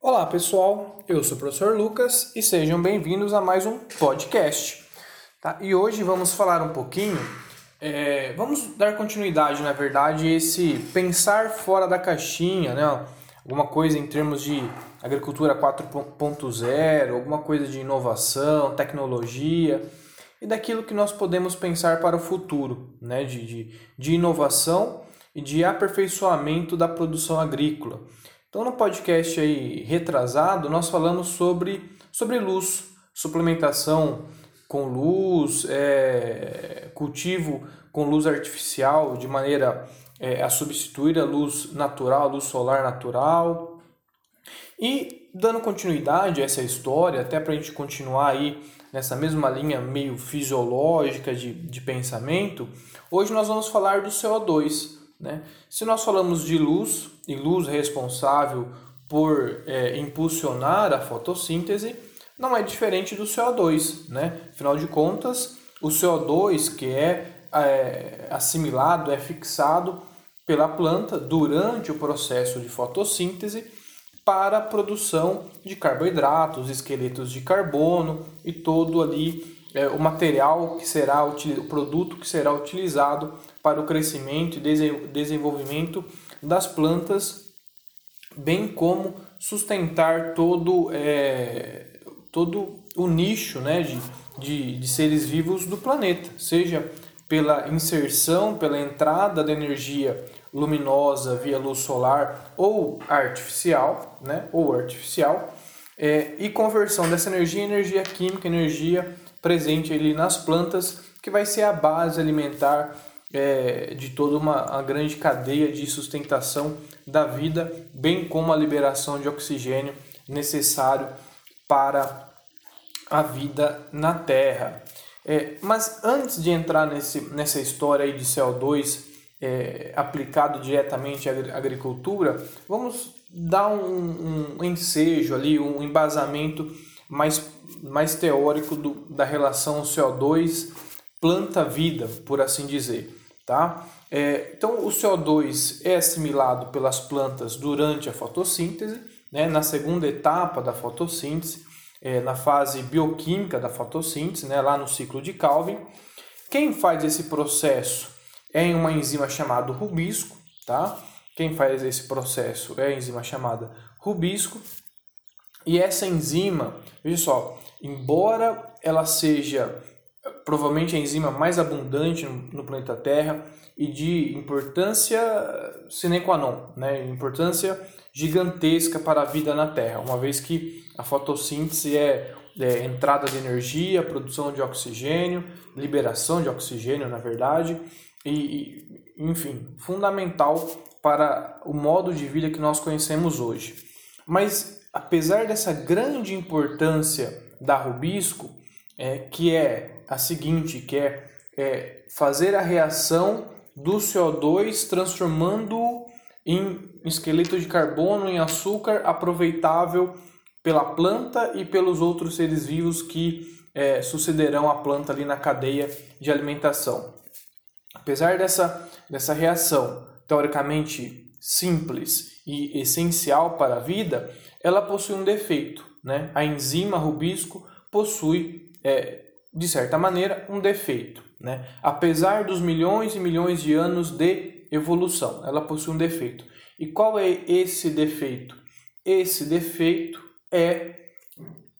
Olá pessoal, eu sou o professor Lucas e sejam bem-vindos a mais um podcast. Tá? E hoje vamos falar um pouquinho, é, vamos dar continuidade, na verdade, a esse pensar fora da caixinha, né? alguma coisa em termos de agricultura 4.0, alguma coisa de inovação, tecnologia e daquilo que nós podemos pensar para o futuro, né? de, de, de inovação e de aperfeiçoamento da produção agrícola. Então, no podcast aí retrasado, nós falamos sobre, sobre luz, suplementação com luz, é, cultivo com luz artificial de maneira é, a substituir a luz natural, a luz solar natural. E dando continuidade a essa história, até para a gente continuar aí nessa mesma linha meio fisiológica de, de pensamento, hoje nós vamos falar do CO2. Né? Se nós falamos de luz, e luz responsável por é, impulsionar a fotossíntese, não é diferente do CO2. Né? Afinal de contas, o CO2 que é, é assimilado, é fixado pela planta durante o processo de fotossíntese para a produção de carboidratos, esqueletos de carbono e todo ali é, o material que será o produto que será utilizado para o crescimento e desenvolvimento das plantas, bem como sustentar todo, é, todo o nicho né, de, de, de seres vivos do planeta, seja pela inserção, pela entrada da energia luminosa via luz solar ou artificial, né, ou artificial, é, e conversão dessa energia em energia química, energia presente ali nas plantas, que vai ser a base alimentar é, de toda uma, grande cadeia de sustentação da vida, bem como a liberação de oxigênio necessário para a vida na Terra. É, mas antes de entrar nesse, nessa história aí de CO2 é, aplicado diretamente à agricultura, vamos dar um, um ensejo ali, um embasamento mais, mais teórico do, da relação CO2 planta-vida, por assim dizer. Tá? É, então, o CO2 é assimilado pelas plantas durante a fotossíntese, né? na segunda etapa da fotossíntese, é, na fase bioquímica da fotossíntese, né? lá no ciclo de Calvin. Quem faz esse processo é uma enzima chamada rubisco, tá? Quem faz esse processo é a enzima chamada rubisco. E essa enzima, veja só, embora ela seja provavelmente a enzima mais abundante no, planeta Terra e de importância sine qua non, né? importância gigantesca para a vida na Terra, uma vez que a fotossíntese é, é entrada de energia, produção de oxigênio, liberação de oxigênio, na verdade, e, e enfim, fundamental para o modo de vida que nós conhecemos hoje. Mas apesar dessa grande importância da rubisco, é, que é a seguinte, que é, é fazer a reação do CO2 transformando em esqueleto de carbono em açúcar aproveitável pela planta e pelos outros seres vivos que é, sucederão a planta ali na cadeia de alimentação. Apesar dessa, dessa reação teoricamente simples e essencial para a vida, ela possui um defeito. Né? A enzima rubisco possui, é, de certa maneira, um defeito. Né? Apesar dos milhões e milhões de anos de evolução, ela possui um defeito. E qual é esse defeito? Esse defeito é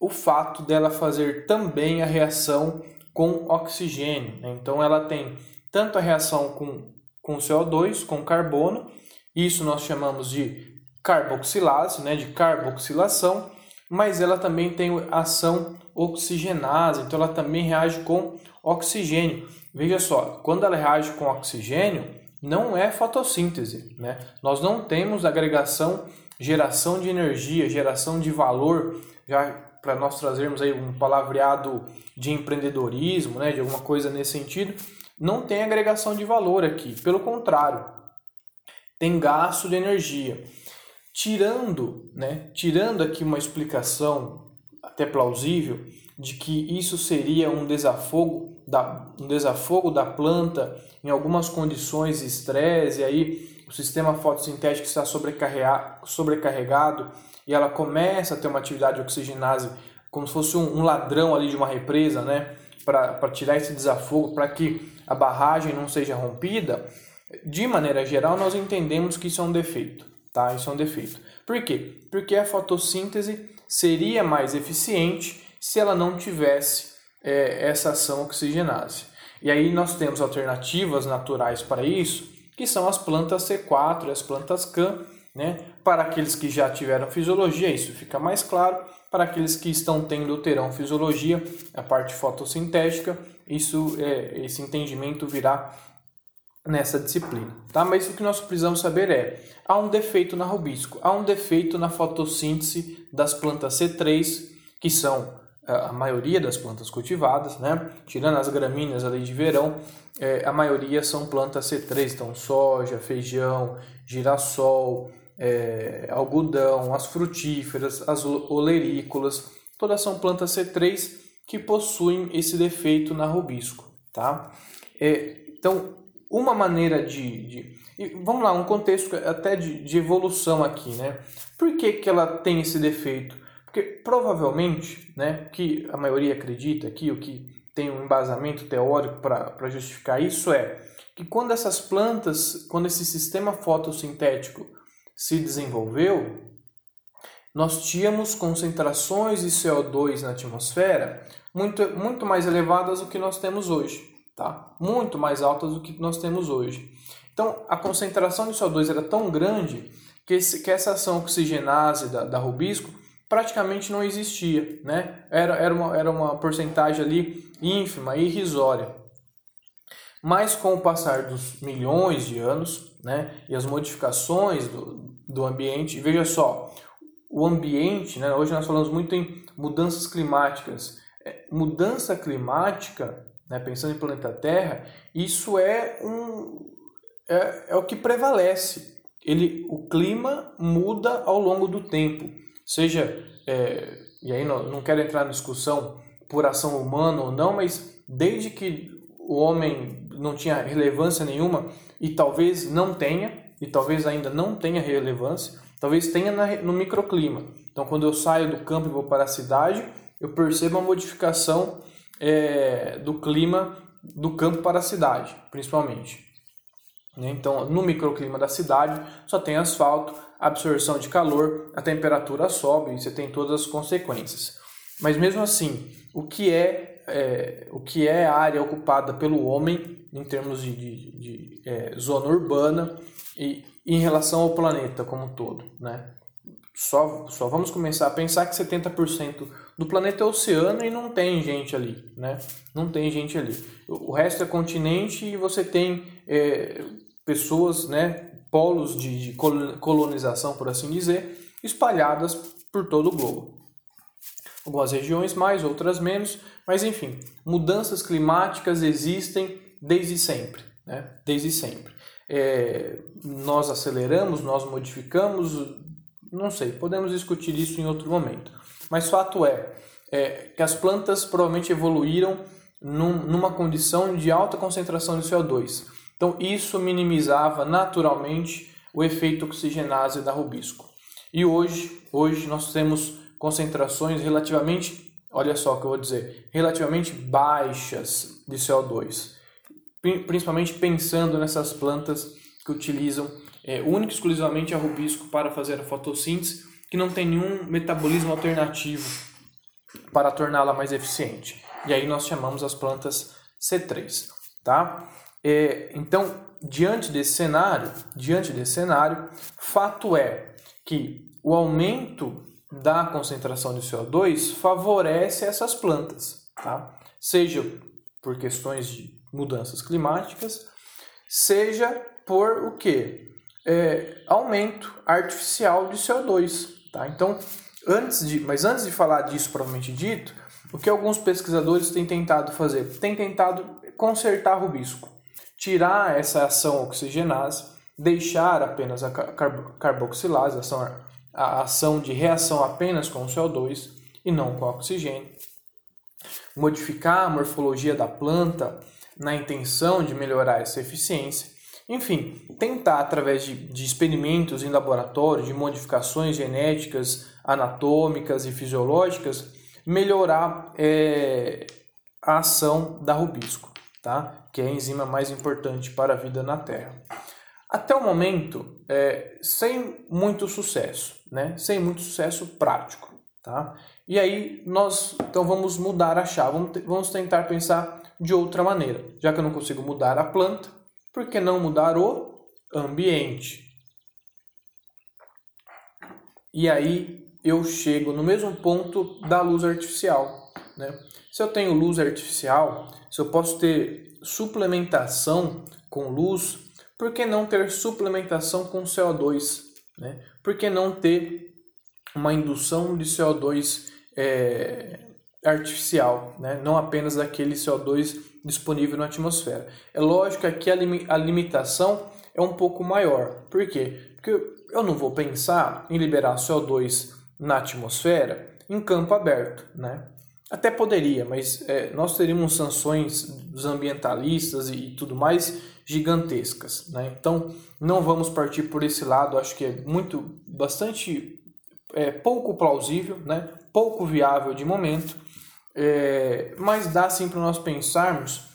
o fato dela fazer também a reação com oxigênio. Né? Então, ela tem tanto a reação com com CO2, com carbono. Isso nós chamamos de carboxilase, né, de carboxilação, mas ela também tem ação oxigenase, então ela também reage com oxigênio. Veja só, quando ela reage com oxigênio, não é fotossíntese, né? Nós não temos agregação, geração de energia, geração de valor, já para nós trazermos aí um palavreado de empreendedorismo, né, de alguma coisa nesse sentido não tem agregação de valor aqui, pelo contrário, tem gasto de energia. Tirando, né, tirando aqui uma explicação até plausível de que isso seria um desafogo da, um desafogo da planta em algumas condições de estresse, e aí o sistema fotossintético está sobrecarregado e ela começa a ter uma atividade oxigenase como se fosse um, um ladrão ali de uma represa, né? Para tirar esse desafogo, para que a barragem não seja rompida, de maneira geral, nós entendemos que isso é um defeito, tá? Isso é um defeito. Por quê? Porque a fotossíntese seria mais eficiente se ela não tivesse é, essa ação oxigenase. E aí nós temos alternativas naturais para isso, que são as plantas C4 e as plantas CAN, né? Para aqueles que já tiveram fisiologia, isso fica mais claro. Para aqueles que estão tendo terão fisiologia, a parte fotossintética, isso é, esse entendimento virá nessa disciplina, tá? Mas o que nós precisamos saber é, há um defeito na rubisco, há um defeito na fotossíntese das plantas C3, que são é, a maioria das plantas cultivadas, né? Tirando as gramíneas ali de verão, é, a maioria são plantas C3, então soja, feijão, girassol, é, algodão, as frutíferas, as olerícolas, todas são plantas C3 que possuem esse defeito na rubisco, tá? É, então, uma maneira de, de vamos lá, um contexto até de, de evolução aqui, né? Por que, que ela tem esse defeito? Porque provavelmente, né, que a maioria acredita aqui, o que tem um embasamento teórico para justificar isso é que quando essas plantas, quando esse sistema fotossintético se desenvolveu, nós tínhamos concentrações de CO2 na atmosfera muito, muito mais elevadas do que nós temos hoje tá? Muito mais altas do que nós temos hoje. Então, a concentração de CO2 era tão grande que, esse, que essa ação oxigenase da, da rubisco praticamente não existia, né? Era, era, uma, era uma porcentagem ali ínfima, irrisória. Mas com o passar dos milhões de anos, né, e as modificações do, do ambiente, veja só, o ambiente, né, hoje nós falamos muito em mudanças climáticas. É, mudança climática né, pensando em planeta Terra, isso é um é, é o que prevalece. Ele, o clima muda ao longo do tempo, seja é, e aí não, não quero entrar na discussão por ação humana ou não, mas desde que o homem não tinha relevância nenhuma e talvez não tenha e talvez ainda não tenha relevância, talvez tenha na, no microclima. Então, quando eu saio do campo e vou para a cidade, eu percebo a modificação é, do clima do campo para a cidade, principalmente. Né? Então, no microclima da cidade, só tem asfalto, absorção de calor, a temperatura sobe e você tem todas as consequências. Mas mesmo assim, o que é, é o que é a área ocupada pelo homem em termos de, de, de é, zona urbana e em relação ao planeta como um todo, né? Só, só vamos começar a pensar que 70% do planeta é oceano e não tem gente ali, né? Não tem gente ali. O resto é continente e você tem é, pessoas, né? Polos de, de colonização, por assim dizer, espalhadas por todo o globo. Algumas regiões mais, outras menos, mas enfim, mudanças climáticas existem desde sempre, né? Desde sempre. É, nós aceleramos, nós modificamos, não sei, podemos discutir isso em outro momento. Mas fato é, é que as plantas provavelmente evoluíram num, numa condição de alta concentração de CO2. Então isso minimizava naturalmente o efeito oxigenase da rubisco. E hoje, hoje nós temos concentrações relativamente, olha só o que eu vou dizer, relativamente baixas de CO2, principalmente pensando nessas plantas que utilizam é, única e exclusivamente a rubisco para fazer a fotossíntese, que não tem nenhum metabolismo alternativo para torná-la mais eficiente. E aí nós chamamos as plantas C3, tá? É, então, diante desse cenário, diante desse cenário, fato é que o aumento da concentração de CO2 favorece essas plantas, tá? Seja por questões de mudanças climáticas, seja por o que? É, aumento artificial de CO2. Tá? Então, antes de, mas antes de falar disso propriamente dito, o que alguns pesquisadores têm tentado fazer? Têm tentado consertar rubisco, tirar essa ação oxigenase, deixar apenas a carboxilase, a ação, a ação de reação apenas com o CO2 e não com o oxigênio, modificar a morfologia da planta na intenção de melhorar essa eficiência Enfim, tentar através de, de experimentos em laboratório, de modificações genéticas, anatômicas e fisiológicas, melhorar é, a ação da rubisco, tá? que é a enzima mais importante para a vida na Terra. Até o momento, é, sem muito sucesso, né? sem muito sucesso prático. Tá? E aí nós então vamos mudar a chave, vamos, vamos tentar pensar de outra maneira. Já que eu não consigo mudar a planta, por que não mudar o ambiente? E aí eu chego no mesmo ponto da luz artificial. Né? Se eu tenho luz artificial, se eu posso ter suplementação com luz, por que não ter suplementação com CO2? Né? Por que não ter uma indução de CO2 é, artificial, né? não apenas daquele CO2 disponível na atmosfera? É lógico que aqui a, lim a limitação é um pouco maior. Por quê? Porque eu não vou pensar em liberar CO2 na atmosfera em campo aberto, né? Até poderia, mas é, nós teríamos sanções dos ambientalistas e, tudo mais gigantescas, né? Então não vamos partir por esse lado. Acho que é muito, bastante é, pouco plausível, né? Pouco viável de momento, é, mas dá sim para nós pensarmos,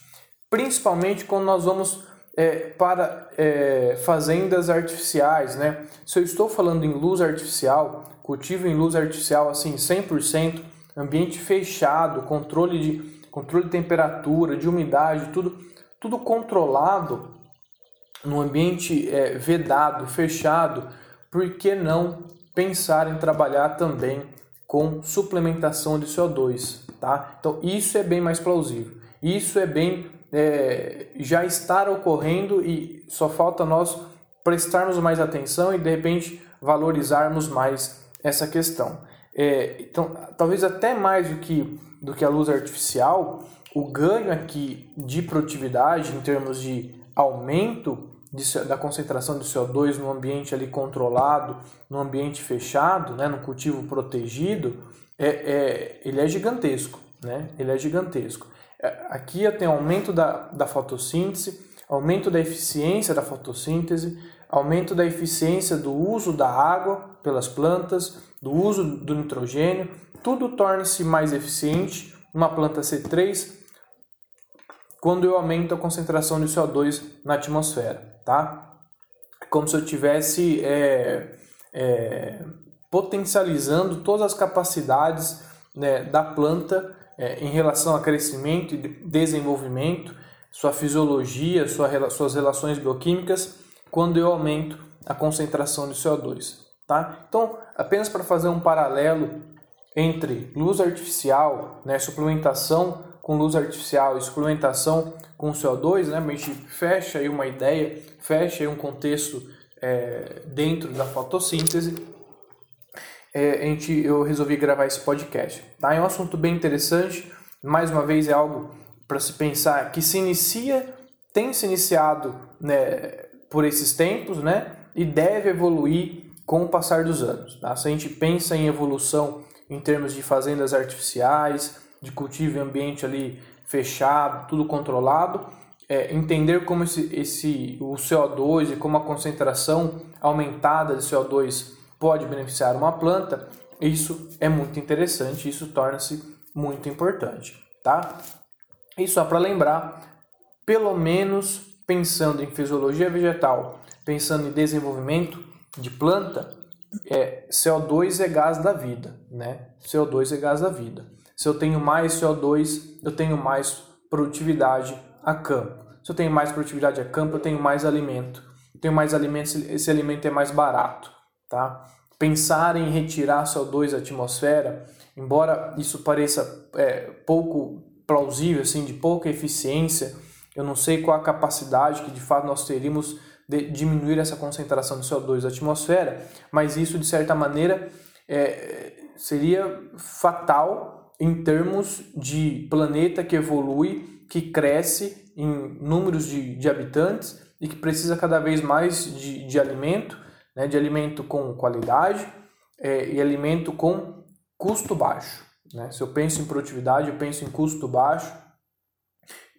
principalmente quando nós vamos é, para é, fazendas artificiais, né? Se eu estou falando em luz artificial, cultivo em luz artificial assim 100%, ambiente fechado, controle de controle de temperatura, de umidade, tudo tudo controlado no ambiente é, vedado, fechado, por que não pensar em trabalhar também com suplementação de CO2, tá? Então isso é bem mais plausível. Isso é bem é, já estar ocorrendo e só falta nós prestarmos mais atenção e de repente valorizarmos mais essa questão. É, então, talvez até mais do que, do que a luz artificial, o ganho aqui de produtividade em termos de aumento de, da concentração de CO2 no ambiente ali controlado, no ambiente fechado, né, no cultivo protegido, é, é, ele é gigantesco. Né? Ele é gigantesco. É, aqui tem aumento da, da fotossíntese, aumento da eficiência da fotossíntese, aumento da eficiência do uso da água pelas plantas, do uso do nitrogênio, tudo torna-se mais eficiente numa planta C3 quando eu aumento a concentração de CO2 na atmosfera, tá? Como se eu tivesse é, é, potencializando todas as capacidades né, da planta é, em relação a crescimento e desenvolvimento, sua fisiologia, sua, suas relações bioquímicas, quando eu aumento a concentração de CO2. Tá? Então, apenas para fazer um paralelo entre luz artificial, né, suplementação com luz artificial e suplementação com CO2, né, a gente fecha aí uma ideia, fecha aí um contexto é, dentro da fotossíntese é, a gente, eu resolvi gravar esse podcast. Tá? É um assunto bem interessante, mais uma vez é algo para se pensar que se inicia, tem se iniciado né, por esses tempos, né, e deve evoluir com o passar dos anos. Tá? Se a gente pensa em evolução em termos de fazendas artificiais, de cultivo em ambiente ali fechado, tudo controlado, é, entender como esse, esse, o CO2 e como a concentração aumentada de CO2 pode beneficiar uma planta, isso é muito interessante, isso torna-se muito importante, tá? E só para lembrar, pelo menos pensando em fisiologia vegetal, pensando em desenvolvimento de planta, é, CO2 é gás da vida, né? CO2 é gás da vida. Se eu tenho mais CO2, eu tenho mais produtividade a campo. Se eu tenho mais produtividade a campo, eu tenho mais alimento. Eu tenho mais alimento, esse alimento é mais barato. Tá? Pensar em retirar CO2 da atmosfera, embora isso pareça é, pouco plausível, assim, de pouca eficiência, eu não sei qual a capacidade que de fato nós teríamos de diminuir essa concentração de CO2 da atmosfera, mas isso de certa maneira é, seria fatal em termos de planeta que evolui, que cresce em números de, de habitantes e que precisa cada vez mais de, de alimento né, de alimento com qualidade é, e alimento com custo baixo. Né? Se eu penso em produtividade, eu penso em custo baixo,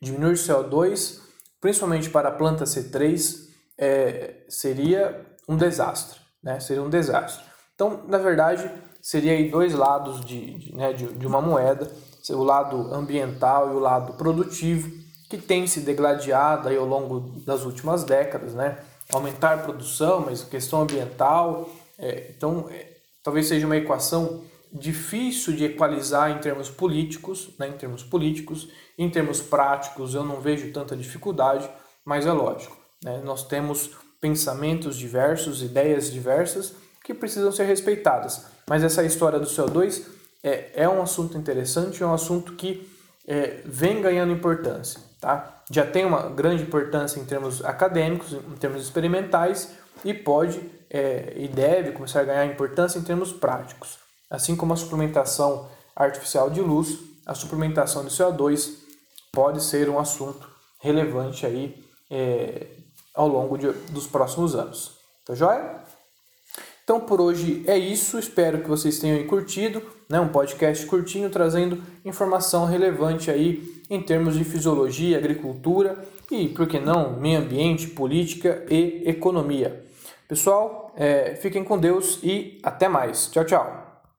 diminuir CO2, principalmente para a planta C3, é, seria um desastre, né? Seria um desastre. Então, na verdade, seria aí dois lados de, de, né, de, de uma moeda, o lado ambiental e o lado produtivo, que tem se degladiado aí ao longo das últimas décadas, né? Aumentar a produção, mas questão ambiental, é, então é, talvez seja uma equação difícil de equalizar em termos políticos, né? Em termos políticos, em termos práticos eu não vejo tanta dificuldade, mas é lógico, né? Nós temos pensamentos diversos, ideias diversas que precisam ser respeitadas. Mas essa história do CO2 é, é um assunto interessante, é um assunto que é, vem ganhando importância. Tá? Já tem uma grande importância em termos acadêmicos, em termos experimentais, e pode é, e deve começar a ganhar importância em termos práticos. Assim como a suplementação artificial de luz, a suplementação de CO2 pode ser um assunto relevante aí é, ao longo de, dos próximos anos. Tá joia? Então por hoje é isso, espero que vocês tenham curtido, né? um podcast curtinho trazendo informação relevante aí em termos de fisiologia, agricultura e, por que não, meio ambiente, política e economia. Pessoal, é, fiquem com Deus e até mais. Tchau, tchau.